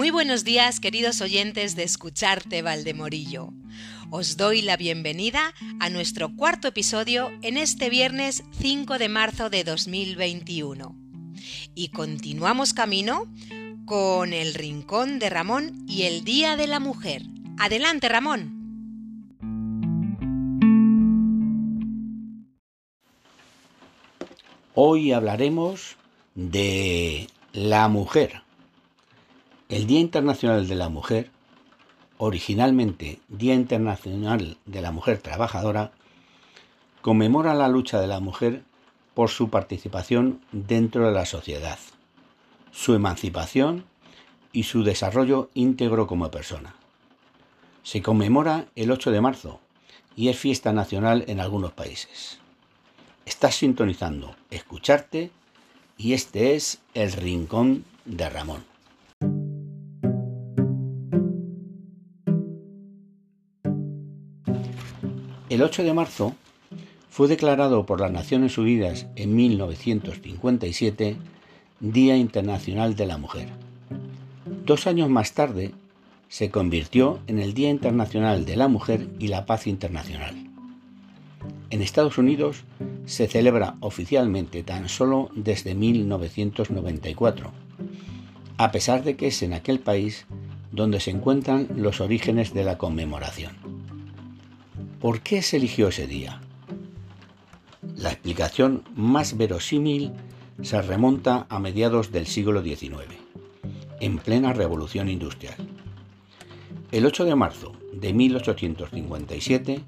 Muy buenos días, queridos oyentes de Escucharte Valdemorillo. Os doy la bienvenida a nuestro cuarto episodio en este viernes 5 de marzo de 2021. Y continuamos camino con el Rincón de Ramón y el Día de la Mujer. Adelante, Ramón. Hoy hablaremos de la mujer. El Día Internacional de la Mujer, originalmente Día Internacional de la Mujer Trabajadora, conmemora la lucha de la mujer por su participación dentro de la sociedad, su emancipación y su desarrollo íntegro como persona. Se conmemora el 8 de marzo y es fiesta nacional en algunos países. Estás sintonizando Escucharte y este es El Rincón de Ramón. El 8 de marzo fue declarado por las Naciones Unidas en 1957 Día Internacional de la Mujer. Dos años más tarde se convirtió en el Día Internacional de la Mujer y la Paz Internacional. En Estados Unidos se celebra oficialmente tan solo desde 1994, a pesar de que es en aquel país donde se encuentran los orígenes de la conmemoración. ¿Por qué se eligió ese día? La explicación más verosímil se remonta a mediados del siglo XIX, en plena revolución industrial. El 8 de marzo de 1857,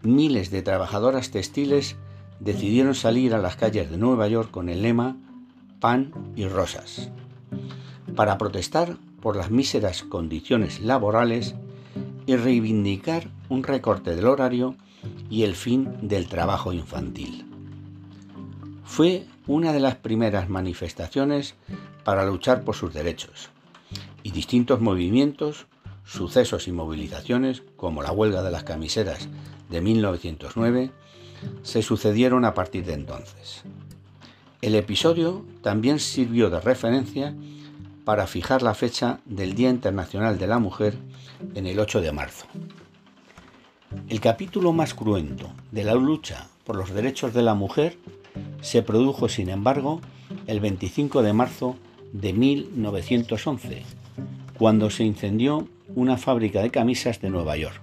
miles de trabajadoras textiles decidieron salir a las calles de Nueva York con el lema Pan y Rosas, para protestar por las míseras condiciones laborales y reivindicar un recorte del horario y el fin del trabajo infantil. Fue una de las primeras manifestaciones para luchar por sus derechos y distintos movimientos, sucesos y movilizaciones, como la huelga de las camiseras de 1909, se sucedieron a partir de entonces. El episodio también sirvió de referencia para fijar la fecha del Día Internacional de la Mujer en el 8 de marzo. El capítulo más cruento de la lucha por los derechos de la mujer se produjo, sin embargo, el 25 de marzo de 1911, cuando se incendió una fábrica de camisas de Nueva York.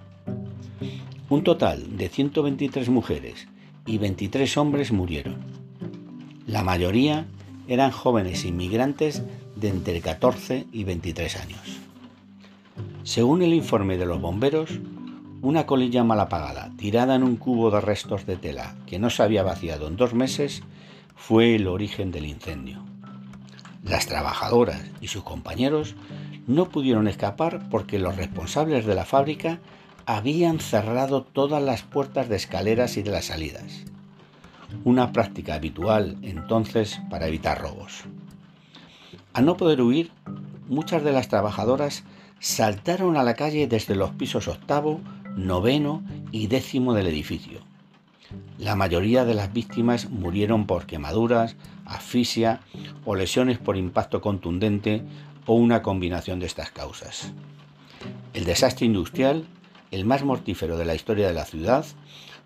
Un total de 123 mujeres y 23 hombres murieron. La mayoría eran jóvenes inmigrantes entre 14 y 23 años. Según el informe de los bomberos, una colilla mal apagada, tirada en un cubo de restos de tela que no se había vaciado en dos meses, fue el origen del incendio. Las trabajadoras y sus compañeros no pudieron escapar porque los responsables de la fábrica habían cerrado todas las puertas de escaleras y de las salidas. Una práctica habitual entonces para evitar robos. Al no poder huir, muchas de las trabajadoras saltaron a la calle desde los pisos octavo, noveno y décimo del edificio. La mayoría de las víctimas murieron por quemaduras, asfixia o lesiones por impacto contundente o una combinación de estas causas. El desastre industrial, el más mortífero de la historia de la ciudad,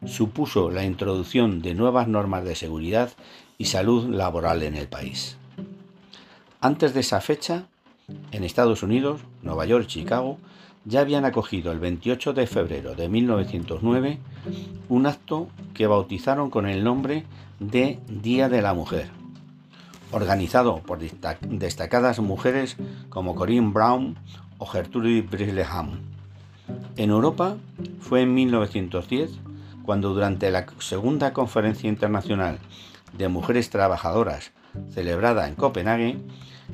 supuso la introducción de nuevas normas de seguridad y salud laboral en el país. Antes de esa fecha, en Estados Unidos, Nueva York y Chicago, ya habían acogido el 28 de febrero de 1909 un acto que bautizaron con el nombre de Día de la Mujer, organizado por destacadas mujeres como Corinne Brown o Gertrude Brisleham. En Europa fue en 1910 cuando durante la segunda conferencia internacional de mujeres trabajadoras celebrada en Copenhague,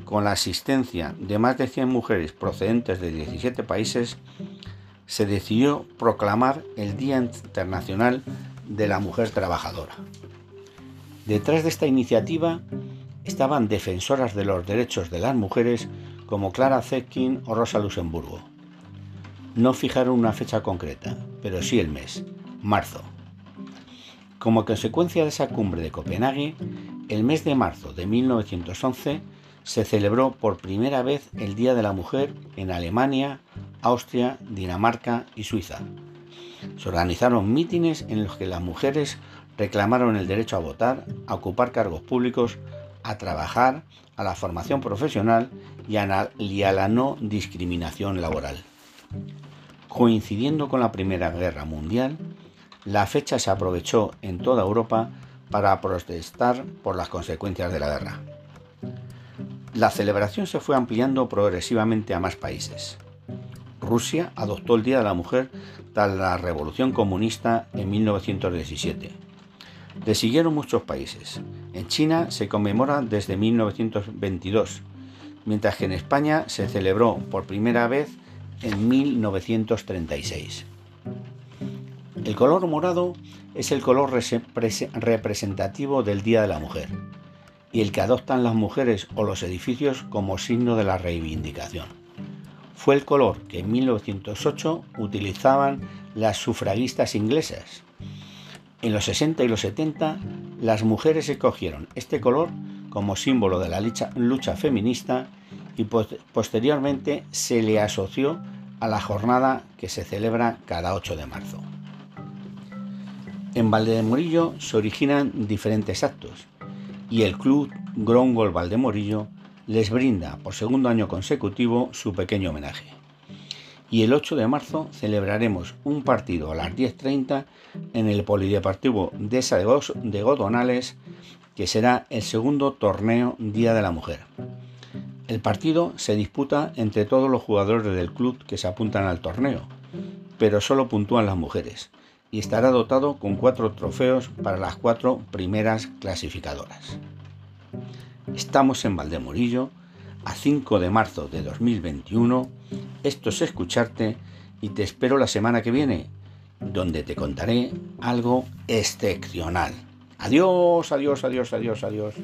con la asistencia de más de 100 mujeres procedentes de 17 países, se decidió proclamar el Día Internacional de la Mujer Trabajadora. Detrás de esta iniciativa estaban defensoras de los derechos de las mujeres como Clara Zetkin o Rosa Luxemburgo. No fijaron una fecha concreta, pero sí el mes, marzo. Como consecuencia de esa cumbre de Copenhague, el mes de marzo de 1911 se celebró por primera vez el Día de la Mujer en Alemania, Austria, Dinamarca y Suiza. Se organizaron mítines en los que las mujeres reclamaron el derecho a votar, a ocupar cargos públicos, a trabajar, a la formación profesional y a, la no discriminación laboral. Coincidiendo con la Primera Guerra Mundial, la fecha se aprovechó en toda Europa para protestar por las consecuencias de la guerra. La celebración se fue ampliando progresivamente a más países. Rusia adoptó el Día de la Mujer tras la Revolución Comunista en 1917. Le siguieron muchos países. En China se conmemora desde 1922, mientras que en España se celebró por primera vez en 1936. El color morado es el color representativo del Día de la Mujer y el que adoptan las mujeres o los edificios como signo de la reivindicación. Fue el color que en 1908 utilizaban las sufragistas inglesas. En los 60 y los 70 las mujeres escogieron este color como símbolo de la lucha, feminista y posteriormente se le asoció a la jornada que se celebra cada 8 de marzo. En Valdemorillo se originan diferentes actos y el Club Grongol Valdemorillo les brinda por segundo año consecutivo su pequeño homenaje. Y el 8 de marzo celebraremos un partido a las 10.30 en el Polideportivo de Esa de Godonales, que será el segundo torneo Día de la Mujer. El partido se disputa entre todos los jugadores del club que se apuntan al torneo, pero solo puntúan las mujeres y estará dotado con cuatro trofeos para las cuatro primeras clasificadoras. Estamos en Valdemorillo a 5 de marzo de 2021. Esto es escucharte y te espero la semana que viene, donde te contaré algo excepcional. Adiós, adiós, adiós, adiós, adiós.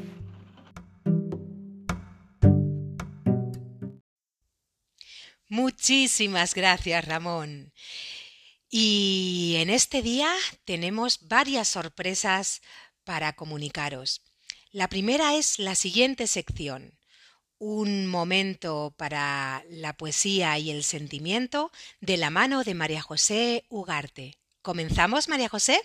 Muchísimas gracias, Ramón. Y en este día tenemos varias sorpresas para comunicaros. La primera es la siguiente sección, un momento para la poesía y el sentimiento de la mano de María José Ugarte. ¿Comenzamos, María José?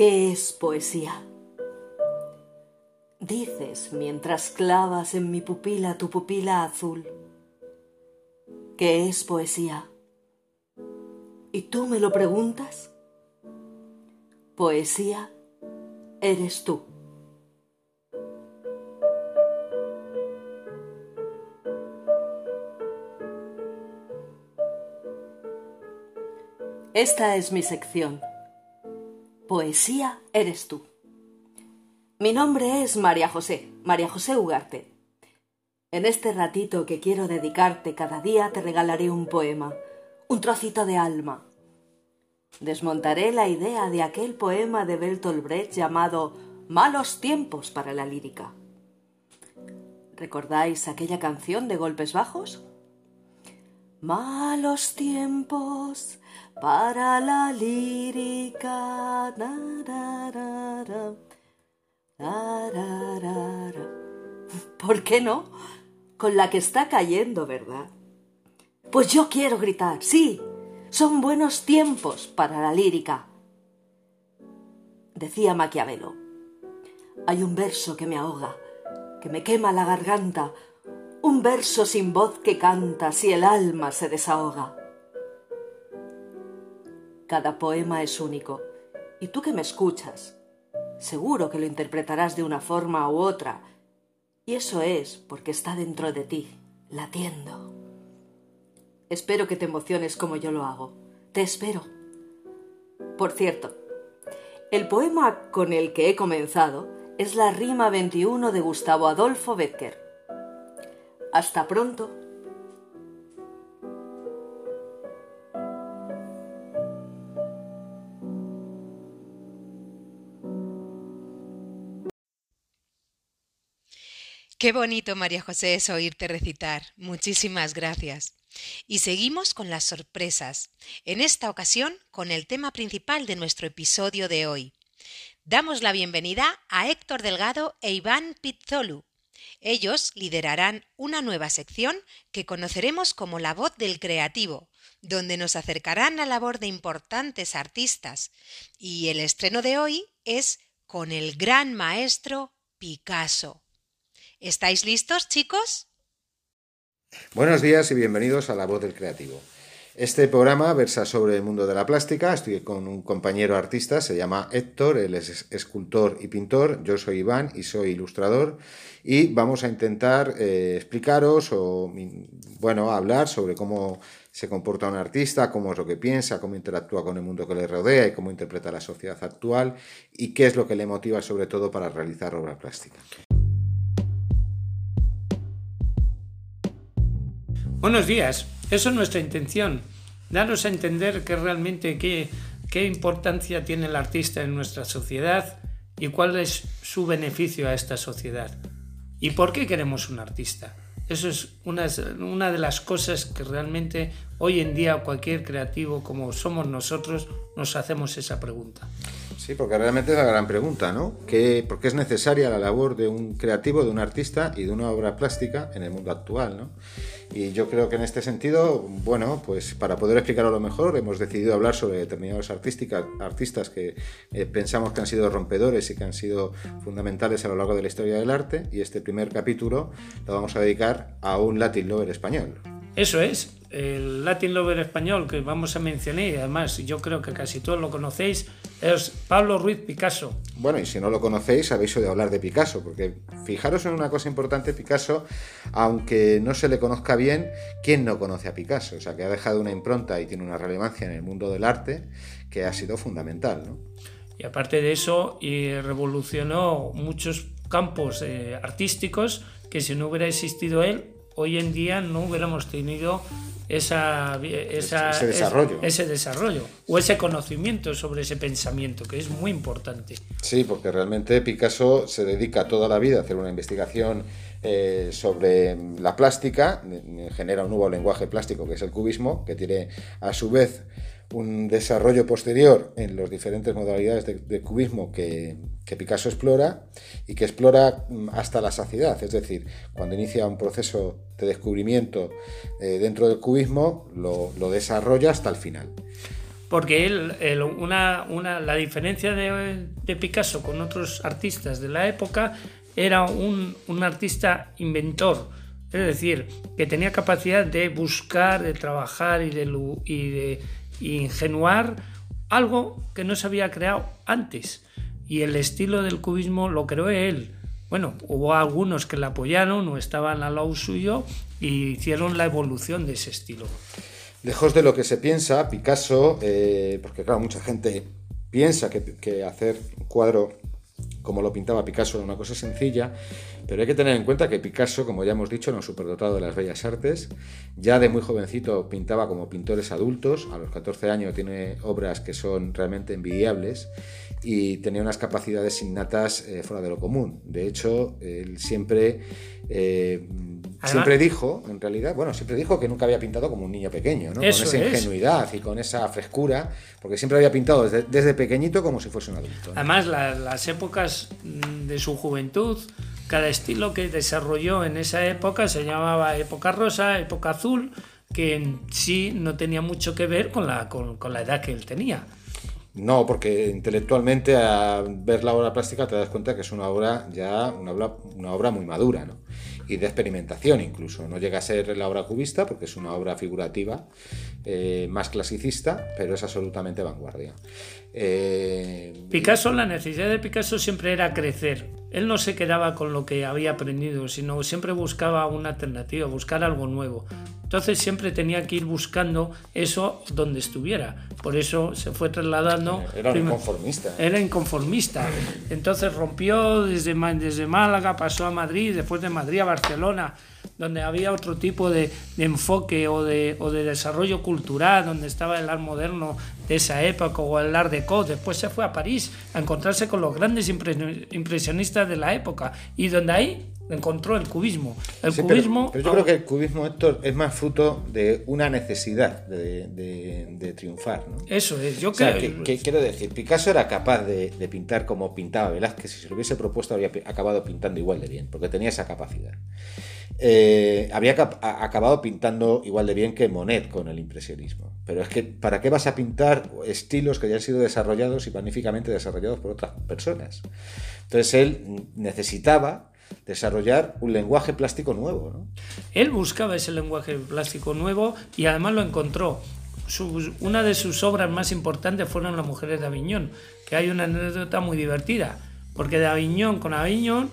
¿Qué es poesía? Dices mientras clavas en mi pupila tu pupila azul. ¿Qué es poesía? ¿Y tú me lo preguntas? Poesía eres tú. Esta es mi sección Poesía eres tú. Mi nombre es María José, María José Ugarte. En este ratito que quiero dedicarte cada día te regalaré un poema, un trocito de alma. Desmontaré la idea de aquel poema de Bertolt Brecht llamado Malos tiempos para la lírica. ¿Recordáis aquella canción de golpes bajos? Malos tiempos para la lírica. ¿Por qué no? Con la que está cayendo, ¿verdad? Pues yo quiero gritar, sí, son buenos tiempos para la lírica. Decía Maquiavelo, hay un verso que me ahoga, que me quema la garganta, un verso sin voz que canta si el alma se desahoga. Cada poema es único. Y tú que me escuchas, seguro que lo interpretarás de una forma u otra. Y eso es porque está dentro de ti, latiendo. Espero que te emociones como yo lo hago. Te espero. Por cierto, el poema con el que he comenzado es la rima 21 de Gustavo Adolfo Becker. Hasta pronto. Qué bonito, María José, es oírte recitar. Muchísimas gracias. Y seguimos con las sorpresas, en esta ocasión con el tema principal de nuestro episodio de hoy. Damos la bienvenida a Héctor Delgado e Iván Pizzolu. Ellos liderarán una nueva sección que conoceremos como La voz del creativo, donde nos acercarán a la labor de importantes artistas. Y el estreno de hoy es con el gran maestro Picasso. ¿Estáis listos, chicos? Buenos días y bienvenidos a La Voz del Creativo. Este programa versa sobre el mundo de la plástica. Estoy con un compañero artista, se llama Héctor, él es escultor y pintor. Yo soy Iván y soy ilustrador. Y vamos a intentar eh, explicaros o, bueno, hablar sobre cómo se comporta un artista, cómo es lo que piensa, cómo interactúa con el mundo que le rodea y cómo interpreta la sociedad actual y qué es lo que le motiva sobre todo para realizar obra plástica. Buenos días, eso es nuestra intención, daros a entender que realmente qué, qué importancia tiene el artista en nuestra sociedad y cuál es su beneficio a esta sociedad. ¿Y por qué queremos un artista? Eso es una, una, de las cosas que realmente hoy en día cualquier creativo como somos nosotros nos hacemos esa pregunta. Sí, porque realmente es la gran pregunta, ¿no? ¿Qué, ¿Por qué es necesaria la labor de un creativo, de un artista y de una obra plástica en el mundo actual, ¿no? Y yo creo que en este sentido, bueno, pues para poder explicarlo lo mejor, hemos decidido hablar sobre determinados artistas que eh, pensamos que han sido rompedores y que han sido fundamentales a lo largo de la historia del arte. Y este primer capítulo lo vamos a dedicar a un Latin Lover español. Eso es, el Latin Lover español que vamos a mencionar, y además yo creo que casi todos lo conocéis, es Pablo Ruiz Picasso. Bueno, y si no lo conocéis, habéis oído hablar de Picasso, porque fijaros en una cosa importante, Picasso, aunque no se le conozca bien, ¿quién no conoce a Picasso? O sea, que ha dejado una impronta y tiene una relevancia en el mundo del arte que ha sido fundamental, ¿no? Y aparte de eso, y revolucionó muchos campos eh, artísticos que si no hubiera existido él, hoy en día no hubiéramos tenido esa, ese, desarrollo. ese desarrollo o ese conocimiento sobre ese pensamiento, que es muy importante. Sí, porque realmente Picasso se dedica toda la vida a hacer una investigación eh, sobre la plástica, genera un nuevo lenguaje plástico que es el cubismo, que tiene a su vez un desarrollo posterior en las diferentes modalidades de, cubismo que, Picasso explora y que explora mm, hasta la saciedad, es decir, cuando inicia un proceso de descubrimiento eh, dentro del cubismo, lo, desarrolla hasta el final. Porque él, una, la diferencia de, de, Picasso con otros artistas de la época era un, un artista inventor, es decir, que tenía capacidad de buscar, de trabajar y de ingenuar algo que no se había creado antes. Y el estilo del cubismo lo creó él. Bueno, hubo algunos que le apoyaron o estaban al lado suyo y hicieron la evolución de ese estilo. Lejos de lo que se piensa, Picasso, eh, porque claro, mucha gente piensa que, que hacer un cuadro como lo pintaba Picasso era una cosa sencilla, pero hay que tener en cuenta que Picasso, como ya hemos dicho, era un superdotado de las bellas artes. Ya de muy jovencito pintaba como pintores adultos. A los 14 años tiene obras que son realmente envidiables y tenía unas capacidades innatas eh, fuera de lo común. De hecho, él siempre, eh, siempre dijo, en realidad, bueno, siempre dijo que nunca había pintado como un niño pequeño, con esa ingenuidad y con esa frescura, porque siempre había pintado desde, pequeñito como si fuese un adulto. Además, las épocas de su juventud cada estilo que desarrolló en esa época se llamaba época rosa, época azul, que en sí no tenía mucho que ver con la, edad que él tenía. No, porque intelectualmente a ver la obra plástica te das cuenta que es una obra ya una obra, una obra muy madura, ¿no? y de experimentación incluso. No llega a ser la obra cubista porque es una obra figurativa eh, más clasicista, pero es absolutamente vanguardia. Eh, Picasso, la necesidad de Picasso siempre era crecer. Él no se quedaba con lo que había aprendido, sino siempre buscaba una alternativa, buscar algo nuevo. Entonces siempre tenía que ir buscando eso donde estuviera. Por eso se fue trasladando. Era un Prim- inconformista. Era inconformista. Entonces rompió desde, desde Málaga, pasó a Madrid, después de Madrid a Barcelona, donde había otro tipo de, de enfoque o de, o de desarrollo cultural, donde estaba el arte moderno de esa época o el art déco. Después se fue a París a encontrarse con los grandes impre- impresionistas de la época y donde ahí encontró el cubismo. El Sí, cubismo pero, yo creo que el cubismo, Héctor, es más fruto de una necesidad de, de- de triunfar. ¿no? Eso es, yo O sea, creo. que- que quiero decir, Picasso era capaz de, de pintar como pintaba Velázquez. Si se lo hubiese propuesto, habría acabado pintando igual de bien, porque tenía esa capacidad. Eh, había cap- a- acabado pintando igual de bien que Monet con el impresionismo. Pero es que, ¿para qué vas a pintar estilos que ya han sido desarrollados y magníficamente desarrollados por otras personas? Entonces él necesitaba desarrollar un lenguaje plástico nuevo. ¿no? Él buscaba ese lenguaje plástico nuevo y además lo encontró. Una de sus obras más importantes fueron Las mujeres de Aviñón, que hay una anécdota muy divertida, porque de Aviñón con Aviñón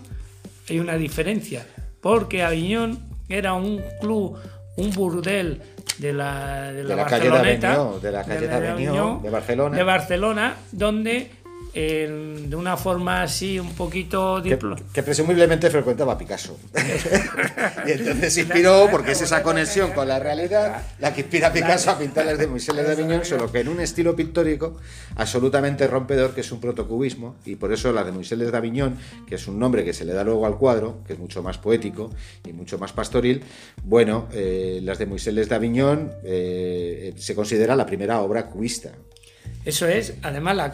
hay una diferencia, porque Aviñón era un club, un burdel de la, de la, De la calle de Aviñó, de la calle de Aviñó, de Barcelona. de Barcelona, donde de una forma así un poquito que, presumiblemente frecuentaba a Picasso. y entonces se inspiró, porque es esa conexión con la realidad, la que inspira a Picasso a pintar las de Moisés de Aviñón, solo que en un estilo pictórico absolutamente rompedor, que es un protocubismo, y por eso la de Moisés de Aviñón, que es un nombre que se le da luego al cuadro, que es mucho más poético y mucho más pastoril, bueno, eh, las de Moisés de Aviñón eh, se considera la primera obra cubista. Eso es, además la,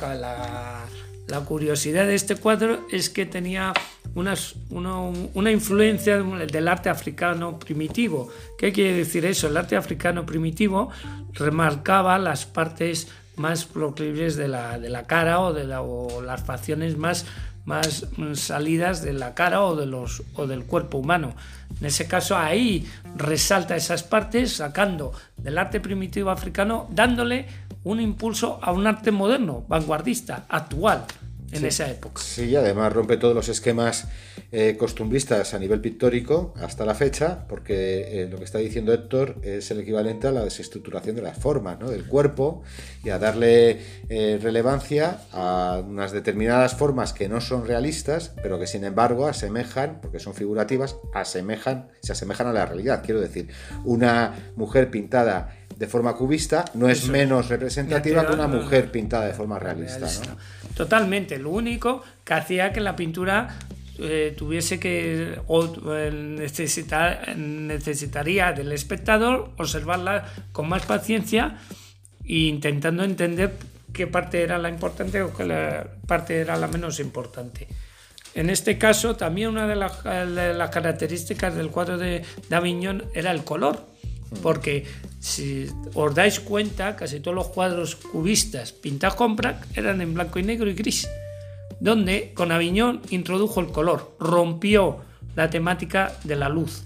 la- curiosidad de este cuadro es que tenía unas- uno- una influencia del arte africano primitivo. ¿Qué quiere decir eso? El arte africano primitivo remarcaba las partes más proclives de la, de la cara o, de las facciones más, más mm, salidas de la cara o, de los, o del cuerpo humano. En ese caso ahí resalta esas partes sacando del arte primitivo africano, dándole un impulso a un arte moderno, vanguardista, actual en esa época. Sí, y además rompe todos los esquemas eh, costumbristas a nivel pictórico hasta la fecha, porque eh, lo que está diciendo Héctor es el equivalente a la desestructuración de las formas, ¿no? del cuerpo, y a darle eh, relevancia a unas determinadas formas que no son realistas, pero que sin embargo asemejan, porque son figurativas, asemejan, se asemejan a la realidad. Quiero decir, una mujer pintada de forma cubista no es menos representativa que una mujer pintada de forma realista. ¿no? realista. Totalmente. Lo único que hacía que la pintura eh, tuviese que o, eh, necesitar, necesitaría del espectador observarla con más paciencia e intentando entender qué parte era la importante o qué la parte era la menos importante. En este caso, también una de las, de las características del cuadro de, Aviñón era el color, porque si os dais cuenta, casi todos los cuadros cubistas pintados con Braque eran en blanco y negro y gris, donde con Aviñón introdujo el color, rompió la temática de la luz,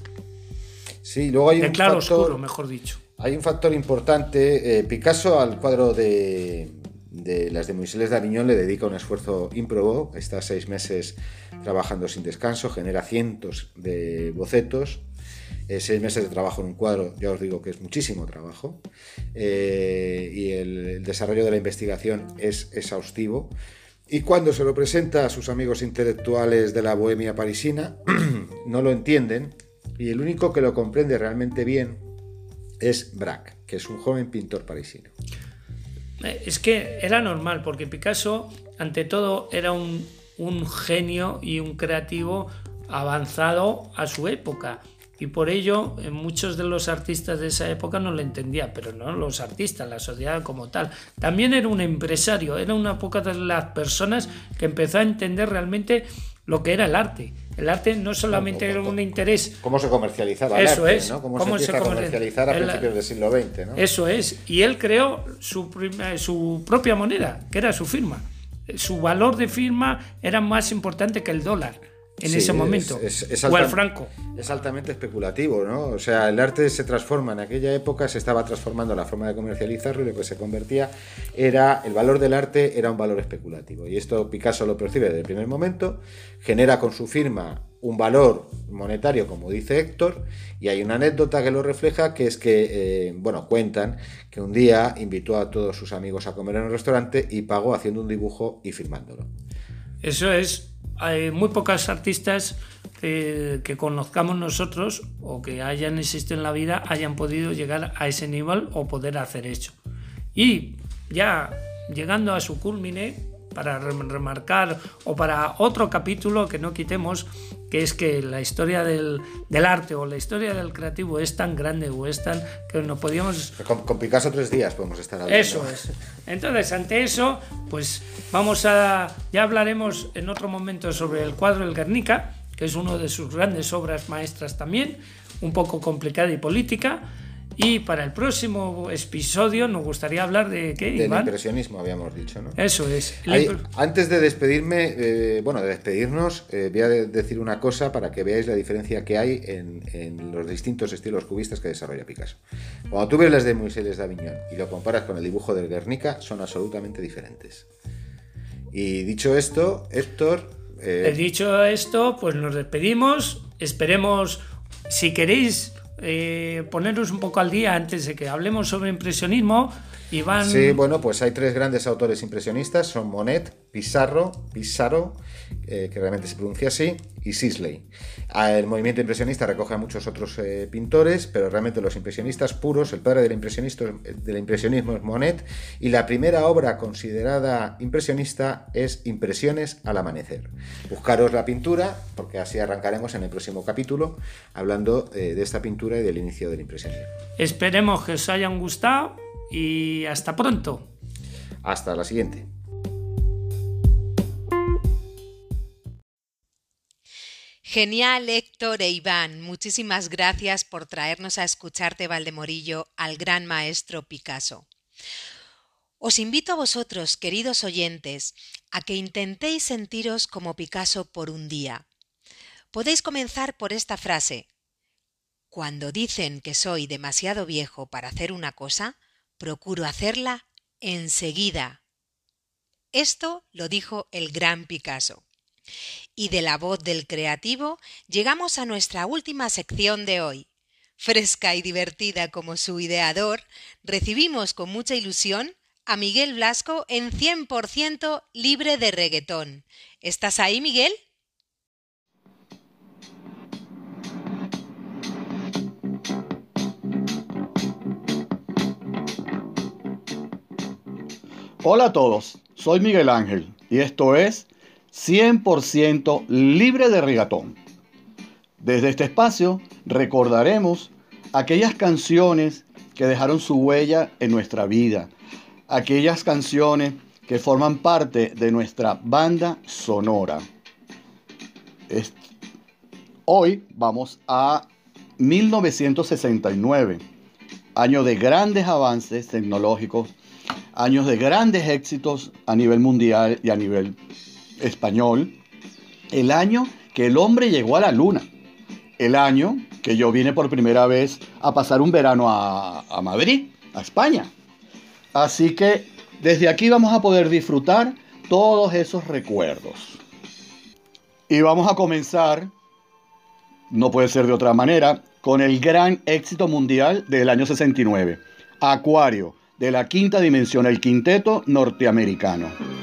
Sí, luego hay de un claro factor, oscuro, mejor dicho. Hay un factor importante. eh, Picasso al cuadro de, de las de Moisés de Aviñón le dedica un esfuerzo ímprobo. Está seis meses trabajando sin descanso, genera cientos de bocetos. Eh, seis meses de trabajo en un cuadro, ya os digo que es muchísimo trabajo. eh, y el, desarrollo de la investigación es exhaustivo. Y cuando se lo presenta a sus amigos intelectuales de la bohemia parisina, no lo entienden. Y el único que lo comprende realmente bien es Braque, que es un joven pintor parisino. Eh, Es que era normal, porque Picasso, ante todo, era un genio y un creativo avanzado a su época. Y por ello, eh, muchos de los artistas de esa época no lo entendían, pero no los artistas, la sociedad como tal. También era un empresario, era una poca de las personas que empezó a entender realmente lo que era el arte. El arte no solamente era un interés ¿Cómo se comercializaba el Eso arte, es. ¿no? ¿Cómo, ¿Cómo se se empieza a principios del siglo XX, ¿no? Eso es. Y él creó su, prim- su propia moneda, que era su firma. Su valor de firma era más importante que el dólar. En Sí, ese es- momento. es- o franco. Es altamente especulativo, ¿no? O sea, el arte se transforma. En aquella época se estaba transformando la forma de comercializarlo y lo que se convertía era. El valor del arte era un valor especulativo. Y esto Picasso lo percibe desde el primer momento, genera con su firma un valor monetario, como dice Héctor, y hay una anécdota que lo refleja, que es que, eh, bueno, cuentan que un día invitó a todos sus amigos a comer en un restaurante y pagó haciendo un dibujo y firmándolo. Eso es, hay muy pocos artistas eh, que conozcamos nosotros o que hayan existido en la vida hayan podido llegar a ese nivel o poder hacer eso. Y ya llegando a su culmine, para rem- remarcar o para otro capítulo que no quitemos, que es que la historia del, del arte o la historia del creativo es tan grande o es tan que no podíamos Con, con Picasso tres días podemos estar hablando. eso es. Entonces, ante eso, pues vamos a. Ya hablaremos en otro momento sobre el cuadro del Guernica, que es una de sus grandes obras maestras también, un poco complicada y política. Y para el próximo episodio nos gustaría hablar de qué, Del Iván. impresionismo, habíamos dicho, ¿no? Eso es. antes de despedirme, eh, bueno, de despedirnos, eh, voy a de- decir una cosa para que veáis la diferencia que hay en, en los distintos estilos cubistas que desarrolla Picasso. Cuando tú ves las de Moisés de Aviñón y lo comparas con el dibujo del Guernica, son absolutamente diferentes. Y dicho esto, Héctor, eh, dicho esto, pues nos despedimos. Esperemos, si queréis, eh, poneros un poco al día antes de que hablemos sobre impresionismo. Iván. Sí, bueno, pues hay tres grandes autores impresionistas, son Monet, Pissarro, Pissarro, eh, que realmente se pronuncia así, y Sisley. Ah, El movimiento impresionista recoge a muchos otros eh, pintores, pero realmente los impresionistas puros, el padre del, impresionista, del impresionismo es Monet, y la primera obra considerada impresionista es Impresiones al amanecer. Buscaros la pintura, porque así arrancaremos en el próximo capítulo, hablando eh, de esta pintura y del inicio del impresionismo. Esperemos que os hayan gustado y hasta pronto. Hasta la siguiente. Genial, Héctor e Iván. Muchísimas gracias por traernos a escucharte, Valdemorillo, al gran maestro Picasso. Os invito a vosotros, queridos oyentes, a que intentéis sentiros como Picasso por un día. Podéis comenzar por esta frase. Cuando dicen que soy demasiado viejo para hacer una cosa, procuro hacerla enseguida. Esto lo dijo el gran Picasso. Y de la voz del creativo llegamos a nuestra última sección de hoy. Fresca y divertida como su ideador, recibimos con mucha ilusión a Miguel Blasco en 100% libre de reggaetón. ¿Estás ahí, Miguel? Hola a todos, soy Miguel Ángel y esto es 100% libre de regatón. Desde este espacio recordaremos aquellas canciones que dejaron su huella en nuestra vida, aquellas canciones que forman parte de nuestra banda sonora. Hoy vamos a 1969, año de grandes avances tecnológicos años de grandes éxitos a nivel mundial y a nivel español. El año que el hombre llegó a la luna. El año que yo vine por primera vez a pasar un verano a, Madrid, a España. Así que desde aquí vamos a poder disfrutar todos esos recuerdos. Y vamos a comenzar, no puede ser de otra manera, con el gran éxito mundial del año 69, Acuario, de la quinta dimensión, el quinteto norteamericano.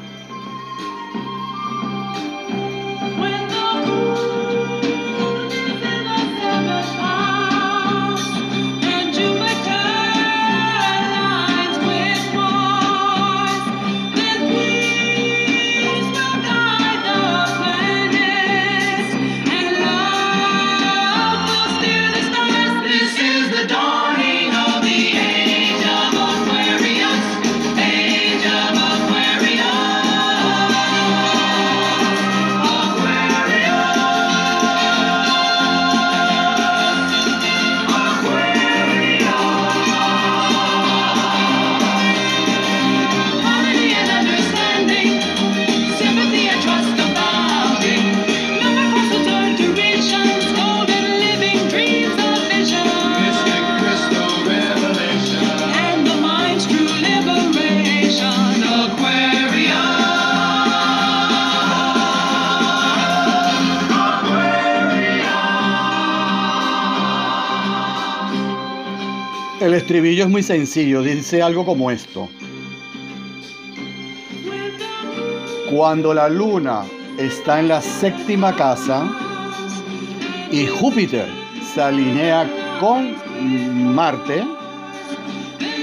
El estribillo es muy sencillo, dice algo como esto. Cuando la luna está en la séptima casa y Júpiter se alinea con Marte,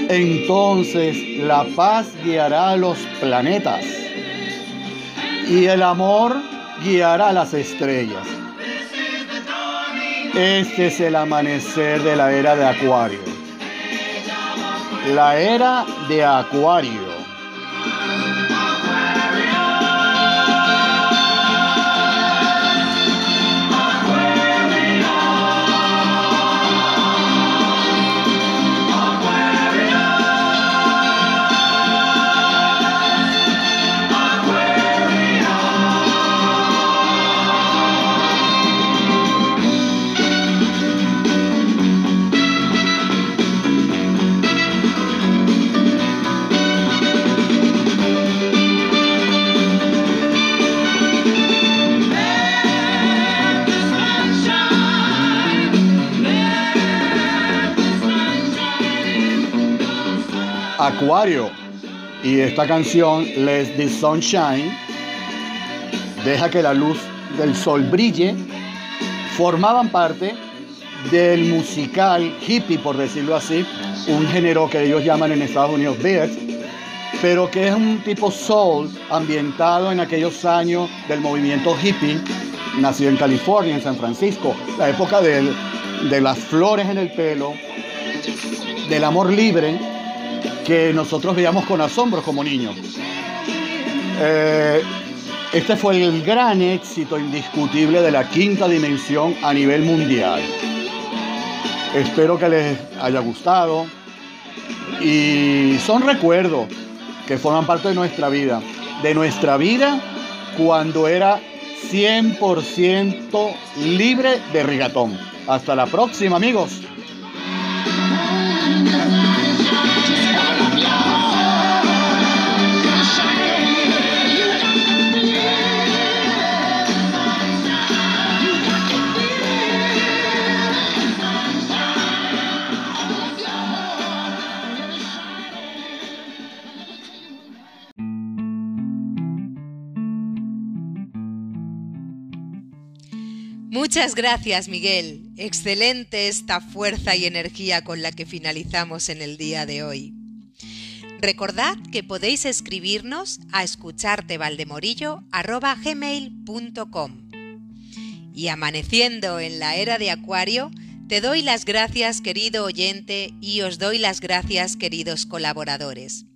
entonces la paz guiará a los planetas y el amor guiará a las estrellas. Este es el amanecer de la era de Acuario. La era de Acuario. Y esta canción, Let the Sunshine, deja que la luz del sol brille, formaban parte del musical hippie, por decirlo así, un género que ellos llaman en Estados Unidos beat, pero que es un tipo soul ambientado en aquellos años del movimiento hippie, nacido en California, en San Francisco, la época del- de las flores en el pelo, del amor libre, que nosotros veíamos con asombro como niños. Eh, este fue el gran éxito indiscutible de la quinta dimensión a nivel mundial. Espero que les haya gustado y son recuerdos que forman parte de nuestra vida, de nuestra vida cuando era 100% libre de rigatón. Hasta la próxima amigos. Muchas gracias, Miguel. Excelente esta fuerza y energía con la que finalizamos en el día de hoy. Recordad que podéis escribirnos a escuchartevaldemorillo.com. Y amaneciendo en la era de Acuario, te doy las gracias, querido oyente, y os doy las gracias, queridos colaboradores.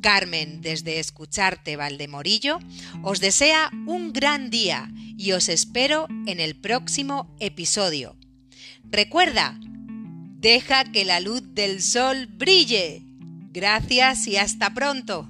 Carmen, desde Escucharte Valdemorillo, os desea un gran día y os espero en el próximo episodio. Recuerda, deja que la luz del sol brille. Gracias y hasta pronto.